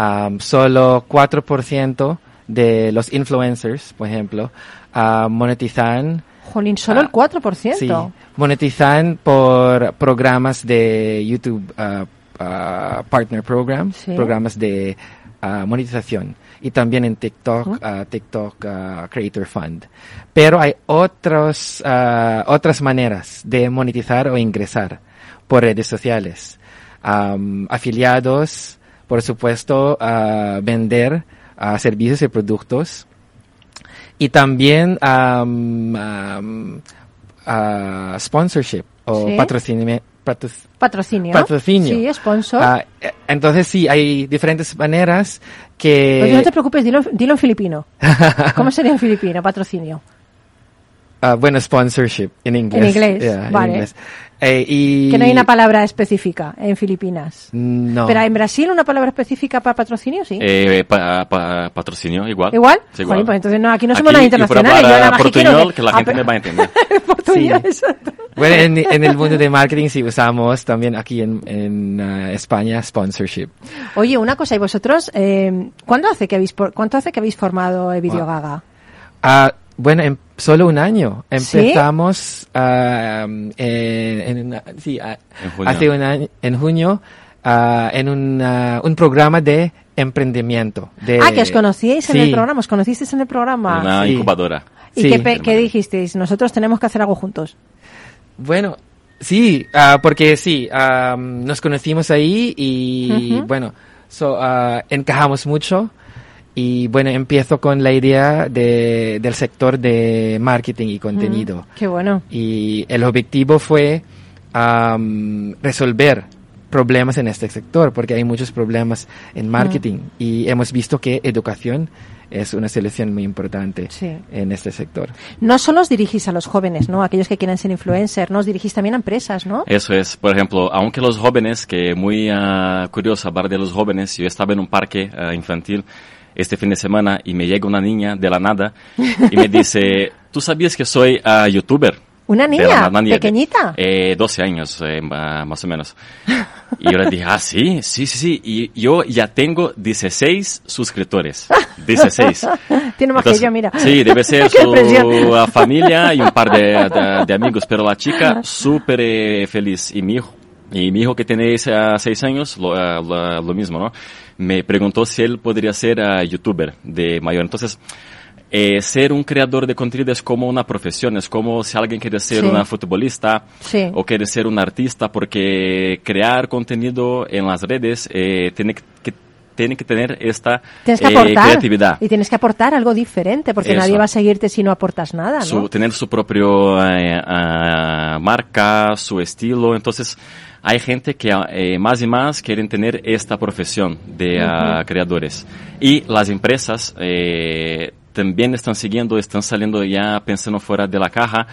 S4: Am, solo 4% de los influencers, por ejemplo, ah, monetizan.
S1: Jolín, solo
S4: Ah,
S1: el 4%.
S4: Sí, monetizan por programas de YouTube ah, ah, Partner Program,
S1: Sí.
S4: programas de ah, monetización. Y también en TikTok, ah, TikTok ah, Creator Fund. Pero hay otros, ah, otras maneras de monetizar o ingresar por redes sociales. Afiliados, por supuesto, a vender ah, servicios y productos. Y también am, am, ah, sponsorship o
S1: Sí.
S4: patrocinami- patroc-
S1: Patrocinio.
S4: patrocinio.
S1: Sí, sponsor.
S4: Ah, eh, entonces sí, hay diferentes maneras que...
S1: Oye, no te preocupes, dilo, dilo en filipino. ¿Cómo sería en filipino, patrocinio?
S4: Ah, bueno, sponsorship en inglés.
S1: En inglés,
S4: Yeah, en
S1: vale.
S4: inglés. Eh, y...
S1: Que no hay una palabra específica en Filipinas.
S4: No.
S1: Pero en Brasil una palabra específica para patrocinio, sí.
S5: Eh, pa- pa- patrocinio, igual.
S1: ¿Igual?
S5: Sí,
S1: Joder, pues entonces no, aquí no somos
S5: Aquí,
S1: internacionales.
S5: hablar
S1: Yo nada más que
S5: portuñol, que la gente
S1: Ah,
S5: me va a entender.
S1: portuñol,
S4: Sí.
S1: exacto.
S4: Bueno, en, en el mundo de marketing sí usamos también aquí en, en ah, España sponsorship.
S1: Oye, una cosa, ¿y vosotros eh, ¿cuándo hace que habéis por- cuánto hace que habéis formado el Videogaga?
S4: Ah, bueno, en solo un año.
S1: ¿Sí?
S4: Empezamos ah, en, en una- sí, ah,
S5: En junio.
S4: hace un año, en junio ah, en un, un programa de emprendimiento. De,
S1: ah, que os conocíais en
S4: sí.
S1: el programa, os conocisteis en el programa.
S5: Una
S4: Sí.
S5: incubadora.
S1: ¿Y
S4: sí.
S1: qué, pe- qué dijisteis? Nosotros tenemos que hacer algo juntos.
S4: Bueno, sí, ah, porque sí, nos conocimos ahí y
S1: Ujú.
S4: bueno, so, ah, encajamos mucho y bueno, empiezo con la idea de, del sector de marketing y contenido.
S1: Qué bueno.
S4: Y el objetivo fue resolver problemas en este sector, porque hay muchos problemas en marketing y hemos visto que educación es una solución muy importante
S1: Sí.
S4: en este sector.
S1: No solo os dirigís a los jóvenes, ¿no? Aquellos que quieren ser influencer, no os dirigís también a empresas, ¿no?
S5: Eso es, por ejemplo, aunque los jóvenes, que muy ah, curioso hablar de los jóvenes, yo estaba en un parque ah, infantil este fin de semana y me llega una niña de la nada y me dice, ¿tú sabías que soy ah, youtuber?
S1: Una niña, pequeñita.
S5: Eh, 12 años, eh, más o menos. Y yo le dije, ah, sí, sí, sí, sí. Y yo ya tengo 16 suscriptores. 16.
S1: Tiene más
S5: Entonces,
S1: que yo, mira.
S5: Sí, debe ser su familia y un par de, de- de amigos, pero la chica súper eh, feliz. Y mi hijo, y mi hijo que tiene seis años, lo, lo- lo mismo, ¿no? Me preguntó si él podría ser ah, youtuber de mayor. Entonces, eh, ser un creador de contenido es como una profesión, es como si alguien quiere ser
S1: Sí.
S5: una futbolista
S1: Sí.
S5: o quiere ser un artista, porque crear contenido en las redes eh, tiene que, tiene que tener esta
S1: Tienes que
S5: eh,
S1: aportar.
S5: creatividad.
S1: Y tienes que aportar algo diferente, porque
S5: Eso.
S1: nadie va a seguirte si no aportas nada,
S5: su-
S1: ¿no?
S5: tener su propio eh, ah, marca, su estilo. Entonces, hay gente que ah, eh, más y más quieren tener esta profesión de ah, creadores. Y las empresas también están siguiendo, están saliendo ya pensando fuera de la caja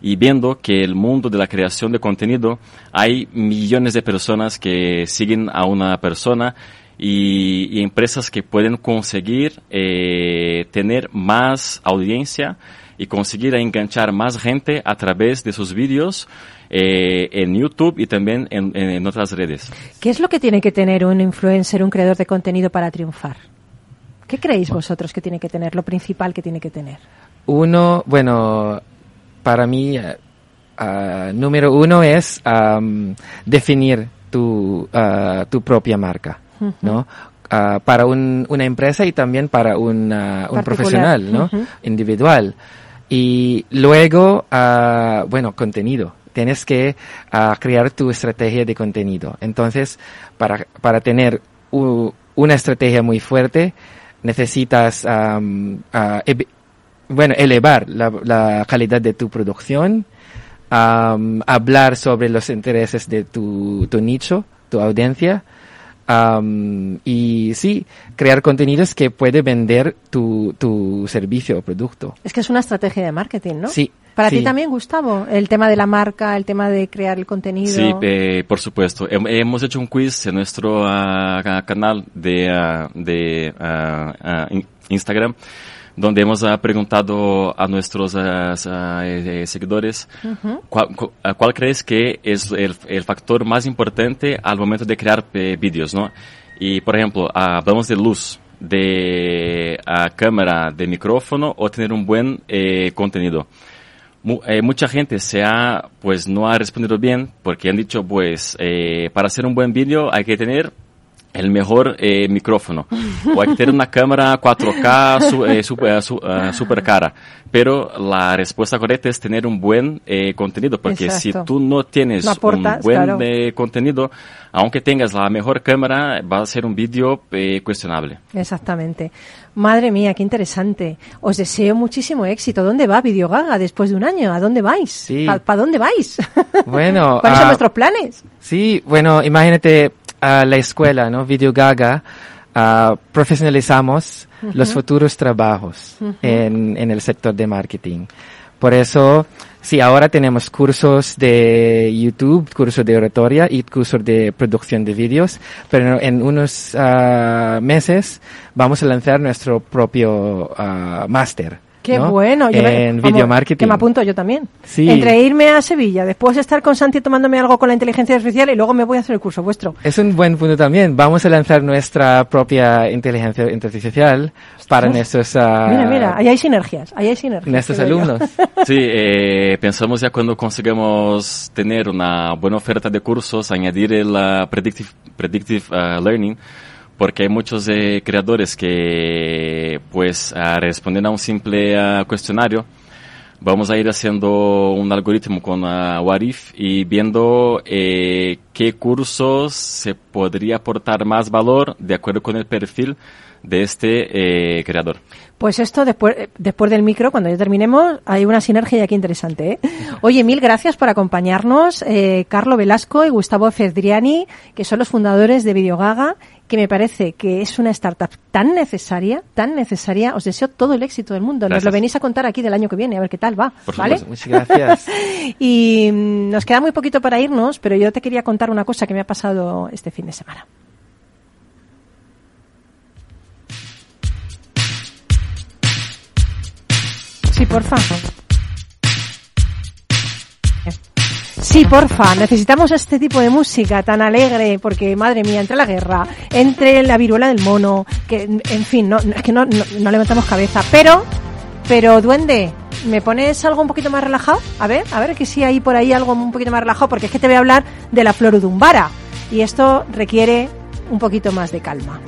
S5: y viendo que el mundo de la creación de contenido hay millones de personas que siguen a una persona y, empresas que pueden conseguir eh, tener más audiencia y conseguir enganchar más gente a través de sus vídeos eh, en YouTube y también en otras redes.
S1: ¿Qué es lo que tiene que tener un influencer, un creador de contenido para triunfar? ¿Qué creéis vosotros que tiene que tener, lo principal que tiene que tener?
S4: Uno, bueno, para mí, ah, número uno es am, definir tu, ah, tu propia marca, ¿no? Ah, para un- una empresa y también para un, ah, un profesional, ¿no? Individual. Y luego, ah, bueno, contenido. Tienes que ah, crear tu estrategia de contenido. Entonces, para, para tener u- una estrategia muy fuerte, necesitas ah, ev- bueno, elevar la, la calidad de tu producción, am, hablar sobre los intereses de tu, tu nicho, tu audiencia, am, y sí, crear contenidos que puede vender tu, tu servicio o producto.
S1: Es que es una estrategia de marketing, ¿no?
S4: Sí.
S1: Para
S4: sí.
S1: ti también, Gustavo, el tema de la marca, el tema de crear el contenido.
S5: Sí, eh, por supuesto. Hem- hemos hecho un quiz en nuestro ah, ca- canal de, ah, de in- Instagram donde hemos ah, preguntado a nuestros ah, ah, eh, eh, seguidores cuál, cu- ah, cuál crees que es el, el factor más importante al momento de crear eh, vídeos, ¿no? Y, por ejemplo, hablamos de luz, de cámara, de micrófono o tener un buen eh, contenido. Mu- eh, mucha gente se ha, pues no ha respondido bien porque han dicho, pues, eh, para hacer un buen vídeo hay que tener el mejor eh, micrófono. O hay que tener una cámara 4K su, eh, super, eh, su, uh, super, cara. Pero la respuesta correcta es tener un buen eh, contenido, porque Exacto. si tú no tienes no aportas, un buen claro. eh, contenido, aunque tengas la mejor cámara, va a ser un vídeo eh, cuestionable.
S1: Exactamente. Madre mía, qué interesante. Os deseo muchísimo éxito. ¿Dónde va Videogaga después de un año? ¿A dónde vais?
S4: Sí.
S1: ¿Para pa dónde vais?
S4: Bueno,
S1: ¿cuáles son
S4: uh,
S1: vuestros planes?
S4: Sí, bueno, imagínate uh, la escuela, ¿no? Videogaga. Uh, profesionalizamos uh -huh. los futuros trabajos uh -huh. en, en el sector de marketing. Por eso, sí, ahora tenemos cursos de YouTube, cursos de oratoria y cursos de producción de vídeos, pero en unos uh, meses vamos a lanzar nuestro propio uh, máster.
S1: Qué
S4: ¿no?
S1: bueno. Yo
S4: en
S1: me,
S4: video
S1: vamos,
S4: marketing.
S1: Que me apunto yo también.
S4: Sí.
S1: Entre irme a Sevilla, después estar con Santi tomándome algo con la inteligencia artificial y luego me voy a hacer el curso vuestro.
S4: Es un buen punto también. Vamos a lanzar nuestra propia inteligencia artificial para nuestros... Uh,
S1: mira, mira, ahí hay sinergias, ahí hay sinergias.
S4: Nuestros alumnos.
S5: Sí, eh, pensamos ya cuando consigamos tener una buena oferta de cursos, añadir el uh, predictive, predictive uh, learning, porque hay muchos eh, creadores que, pues, uh, responden a un simple uh, cuestionario, vamos a ir haciendo un algoritmo con uh, Warif y viendo eh, qué cursos se podría aportar más valor de acuerdo con el perfil de este eh, creador.
S1: Pues esto después, después del micro, cuando ya terminemos, hay una sinergia aquí interesante. Oye, mil gracias por acompañarnos, eh, Carlo Velasco y Gustavo Fedriani, que son los fundadores de Videogaga, que me parece que es una startup tan necesaria, tan necesaria. Os deseo todo el éxito del mundo. Gracias. Nos lo venís a contar aquí del año que viene, a ver qué tal va.
S5: Por
S1: ¿vale?
S4: Muchas gracias.
S1: y mm, nos queda muy poquito para irnos, pero yo te quería contar una cosa que me ha pasado este fin de semana. Sí, porfa. Sí, porfa, necesitamos este tipo de música tan alegre, porque madre mía, entre la guerra, entre la viruela del mono, que en fin, no, es que no, no, levantamos cabeza. Pero, pero duende, ¿me pones algo un poquito más relajado? A ver, a ver que sí hay por ahí algo un poquito más relajado, porque es que te voy a hablar de la florudumbara. Y esto requiere un poquito más de calma.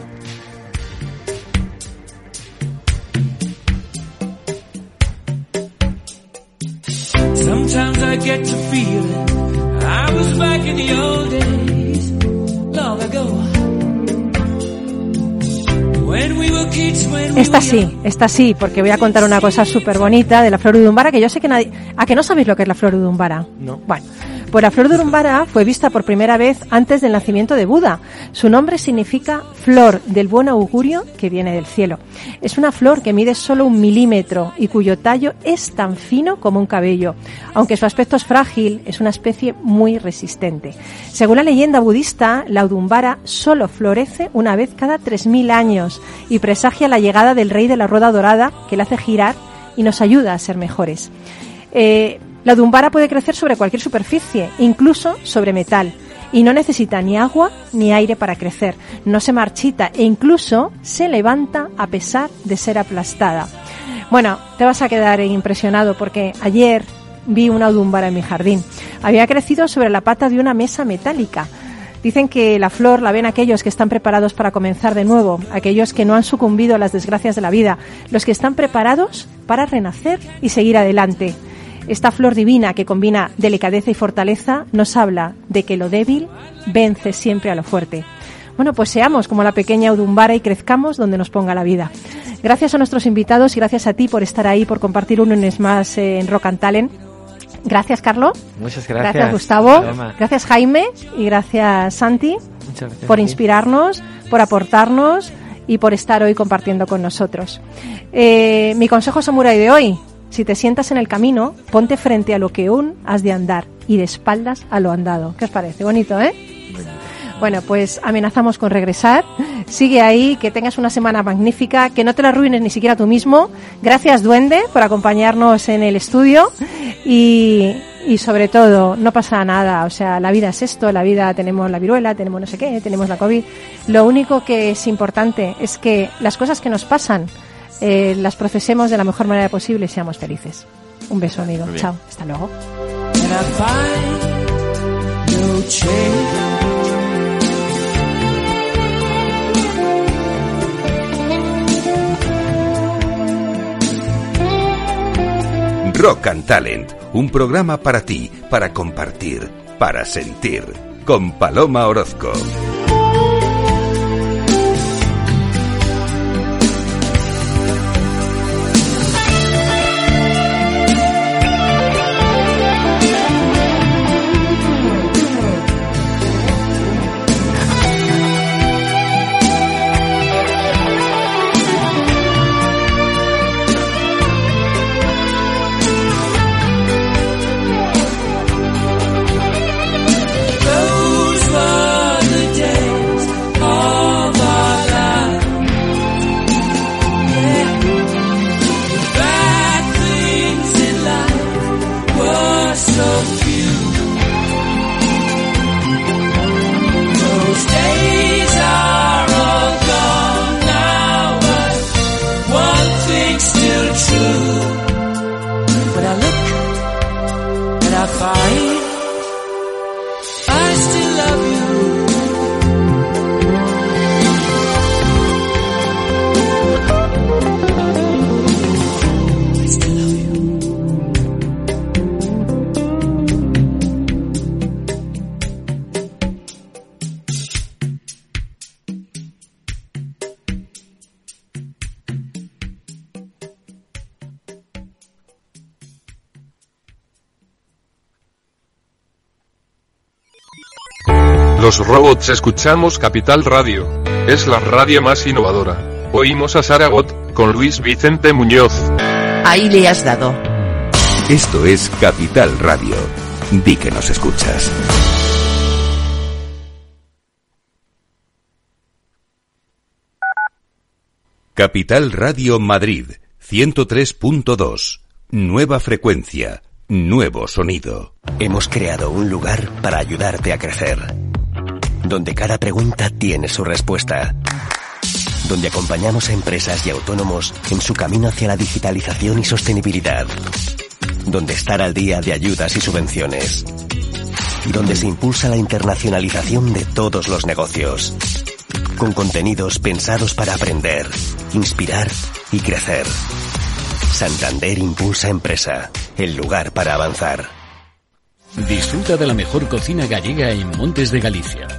S9: Sometimes I get to feeling I was back in the old days, long ago. When we were kids, when we
S1: Esta sí, esta sí, porque voy a contar una cosa súper bonita de la flor udumbara, que yo sé que nadie... ¿A que no sabéis lo que es la flor udumbara?
S4: No.
S1: Bueno, la flor de urumbara fue vista por primera vez antes del nacimiento de Buda. Su nombre significa flor del buen augurio que viene del cielo. Es una flor que mide solo un milímetro y cuyo tallo es tan fino como un cabello. Aunque su aspecto es frágil, es una especie muy resistente. Según la leyenda budista, la udumbara solo florece una vez cada 3.000 años y presagia la llegada del rey de la rueda dorada que la hace girar y nos ayuda a ser mejores. Eh, la dumbara puede crecer sobre cualquier superficie, incluso sobre metal, y no necesita ni agua ni aire para crecer. No se marchita e incluso se levanta a pesar de ser aplastada. Bueno, te vas a quedar impresionado porque ayer vi una dumbara en mi jardín. Había crecido sobre la pata de una mesa metálica. Dicen que la flor la ven aquellos que están preparados para comenzar de nuevo, aquellos que no han sucumbido a las desgracias de la vida, los que están preparados para renacer y seguir adelante. Esta flor divina que combina delicadeza y fortaleza nos habla de que lo débil vence siempre a lo fuerte. Bueno, pues seamos como la pequeña Udumbara y crezcamos donde nos ponga la vida. Gracias a nuestros invitados y gracias a ti por estar ahí, por compartir un lunes más en Rock and Talent. Gracias, Carlos.
S4: Muchas gracias.
S1: Gracias, Gustavo. Gracias, Jaime. Y gracias, Santi,
S4: gracias
S1: por inspirarnos, por aportarnos y por estar hoy compartiendo con nosotros. Eh, mi consejo samurai de hoy, si te sientas en el camino, ponte frente a lo que aún has de andar y de espaldas a lo andado. ¿Qué os parece? Bonito, ¿eh? Bueno, pues amenazamos con regresar. Sigue ahí, que tengas una semana magnífica, que no te la arruines ni siquiera tú mismo. Gracias, Duende, por acompañarnos en el estudio. Y, y sobre todo, no pasa nada. O sea, la vida es esto, la vida tenemos la viruela, tenemos no sé qué, tenemos la COVID. Lo único que es importante es que las cosas que nos pasan eh, las procesemos de la mejor manera posible y seamos felices. Un beso, amigo. Chao. Hasta luego.
S2: Rock and Talent, un programa para ti, para compartir, para sentir, con Paloma Orozco.
S10: Robots escuchamos Capital Radio. Es la radio más innovadora. Oímos a Saragot, con Luis Vicente Muñoz.
S11: Ahí le has dado.
S2: Esto es Capital Radio. Di que nos escuchas. Capital Radio Madrid, 103.2. Nueva frecuencia, nuevo sonido.
S12: Hemos creado un lugar para ayudarte a crecer, donde cada pregunta tiene su respuesta, donde acompañamos a empresas y autónomos en su camino hacia la digitalización y sostenibilidad, donde estar al día de ayudas y subvenciones, y donde se impulsa la internacionalización de todos los negocios, con contenidos pensados para aprender, inspirar y crecer. Santander Impulsa Empresa, el lugar para avanzar.
S13: Disfruta de la mejor cocina gallega en Montes de Galicia.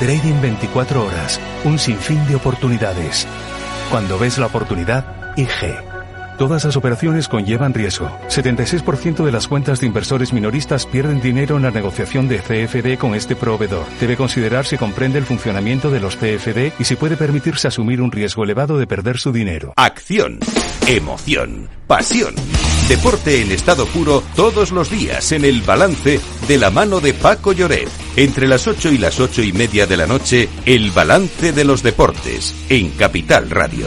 S14: Trading 24 horas, un sinfín de oportunidades. Cuando ves la oportunidad, IG. Todas las operaciones conllevan riesgo. 76% de las cuentas de inversores minoristas pierden dinero en la negociación de CFD con este proveedor. Debe considerar si comprende el funcionamiento de los CFD y si puede permitirse asumir un riesgo elevado de perder su dinero.
S2: Acción, emoción, pasión. Deporte en estado puro todos los días en el balance de la mano de Paco Lloret. Entre las 8 y las ocho y media de la noche, el balance de los deportes en Capital Radio.